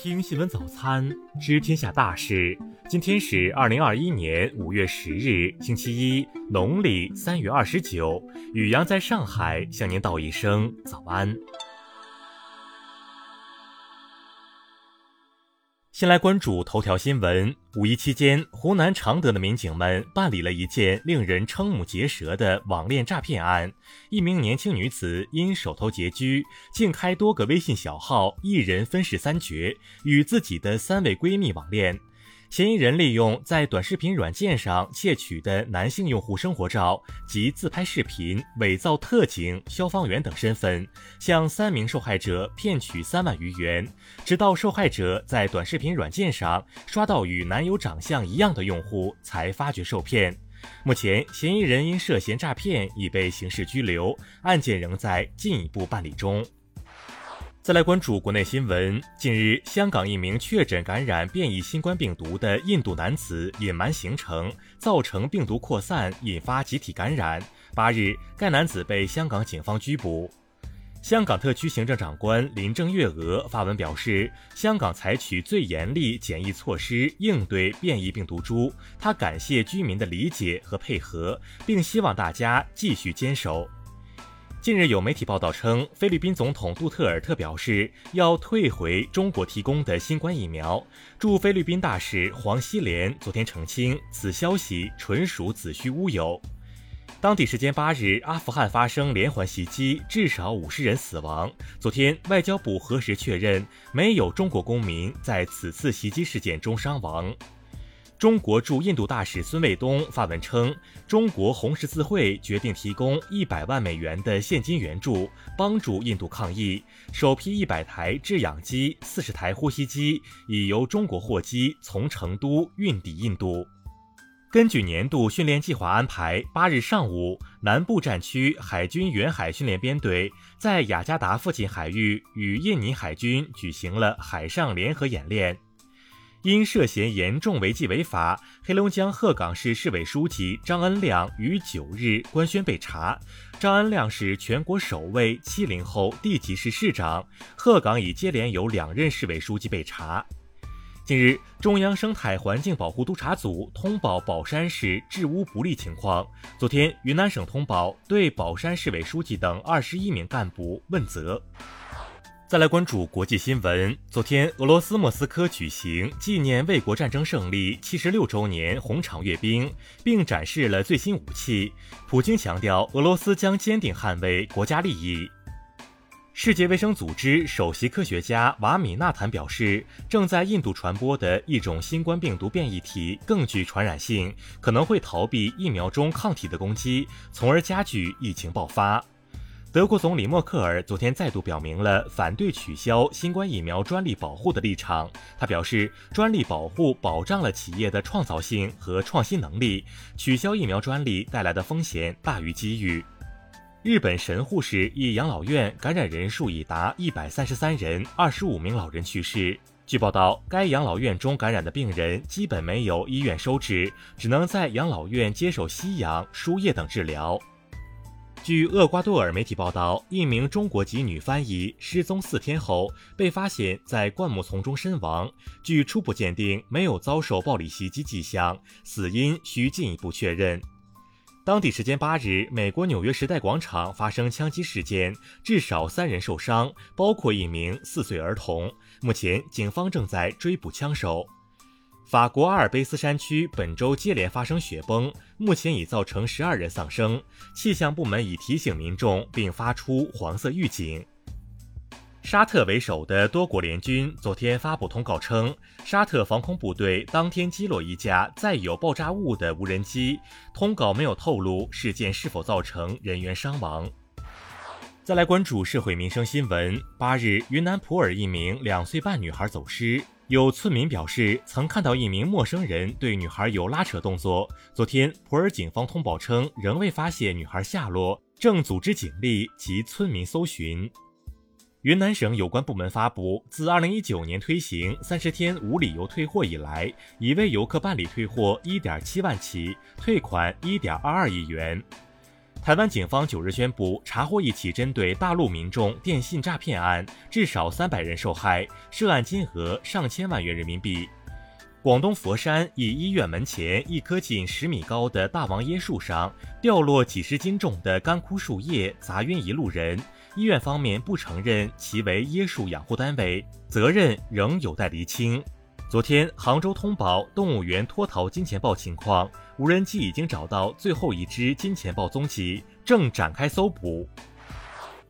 听新闻早餐，知天下大事。今天是二零二一年五月十日，星期一，农历三月二十九。雨阳在上海向您道一声早安。先来关注头条新闻。五一期间，湖南常德的民警们办理了一件令人瞠目结舌的网恋诈骗案。一名年轻女子因手头拮据，竟开多个微信小号，一人分饰三角，与自己的三位闺蜜网恋。嫌疑人利用在短视频软件上窃取的男性用户生活照及自拍视频，伪造特警、消防员等身份，向三名受害者骗取三万余元，直到受害者在短视频软件上刷到与男友长相一样的用户，才发觉受骗。目前，嫌疑人因涉嫌诈骗已被刑事拘留，案件仍在进一步办理中。再来关注国内新闻。近日，香港一名确诊感染变异新冠病毒的印度男子隐瞒行程，造成病毒扩散，引发集体感染。八日，该男子被香港警方拘捕。香港特区行政长官林郑月娥发文表示，香港采取最严厉检疫措施应对变异病毒株。他感谢居民的理解和配合，并希望大家继续坚守。近日有媒体报道称，菲律宾总统杜特尔特表示要退回中国提供的新冠疫苗。驻菲律宾大使黄希莲昨天澄清，此消息纯属子虚乌有。当地时间八日，阿富汗发生连环袭击，至少五十人死亡。昨天，外交部核实确认，没有中国公民在此次袭击事件中伤亡。中国驻印度大使孙卫东发文称，中国红十字会决定提供一百万美元的现金援助，帮助印度抗疫。首批一百台制氧机、四十台呼吸机已由中国货机从成都运抵印度。根据年度训练计划安排，八日上午，南部战区海军远海训练编队在雅加达附近海域与印尼海军举行了海上联合演练。因涉嫌严重违纪违法，黑龙江鹤岗市市委书记张恩亮于九日官宣被查。张恩亮是全国首位七零后地级市市长，鹤岗已接连有两任市委书记被查。近日，中央生态环境保护督察组通报宝山市治污不力情况。昨天，云南省通报对宝山市委书记等二十一名干部问责。再来关注国际新闻。昨天，俄罗斯莫斯科举行纪念卫国战争胜利七十六周年红场阅兵，并展示了最新武器。普京强调，俄罗斯将坚定捍卫国家利益。世界卫生组织首席科学家瓦米纳坦表示，正在印度传播的一种新冠病毒变异体更具传染性，可能会逃避疫苗中抗体的攻击，从而加剧疫情爆发。德国总理默克尔昨天再度表明了反对取消新冠疫苗专利保护的立场。他表示，专利保护保障了企业的创造性和创新能力，取消疫苗专利带来的风险大于机遇。日本神户市一养老院感染人数已达一百三十三人，二十五名老人去世。据报道，该养老院中感染的病人基本没有医院收治，只能在养老院接受吸氧、输液等治疗。据厄瓜多尔媒体报道，一名中国籍女翻译失踪四天后被发现在灌木丛中身亡。据初步鉴定，没有遭受暴力袭击迹象，死因需进一步确认。当地时间八日，美国纽约时代广场发生枪击事件，至少三人受伤，包括一名四岁儿童。目前，警方正在追捕枪手。法国阿尔卑斯山区本周接连发生雪崩，目前已造成十二人丧生。气象部门已提醒民众，并发出黄色预警。沙特为首的多国联军昨天发布通告称，沙特防空部队当天击落一架载有爆炸物的无人机。通告没有透露事件是否造成人员伤亡。再来关注社会民生新闻。八日，云南普洱一名两岁半女孩走失。有村民表示，曾看到一名陌生人对女孩有拉扯动作。昨天，普洱警方通报称，仍未发现女孩下落，正组织警力及村民搜寻。云南省有关部门发布，自2019年推行三十天无理由退货以来，已为游客办理退货1.7万起，退款1.22亿元。台湾警方九日宣布查获一起针对大陆民众电信诈骗案，至少三百人受害，涉案金额上千万元人民币。广东佛山一医院门前一棵近十米高的大王椰树上掉落几十斤重的干枯树叶，砸晕一路人。医院方面不承认其为椰树养护单位，责任仍有待厘清。昨天，杭州通报动物园脱逃金钱豹情况，无人机已经找到最后一只金钱豹踪迹，正展开搜捕。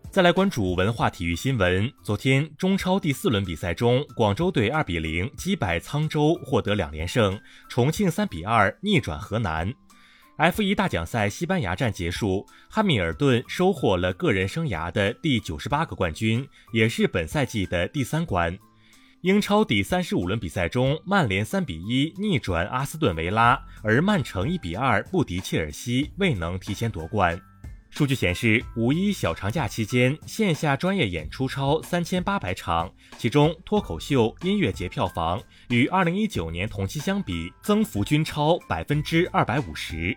再来关注文化体育新闻。昨天，中超第四轮比赛中，广州队二比零击败沧州，获得两连胜；重庆三比二逆转河南。F 一大奖赛西班牙站结束，汉密尔顿收获了个人生涯的第九十八个冠军，也是本赛季的第三冠。英超第三十五轮比赛中，曼联三比一逆转阿斯顿维拉，而曼城一比二不敌切尔西，未能提前夺冠。数据显示，五一小长假期间，线下专业演出超三千八百场，其中脱口秀、音乐节票房与二零一九年同期相比，增幅均超百分之二百五十。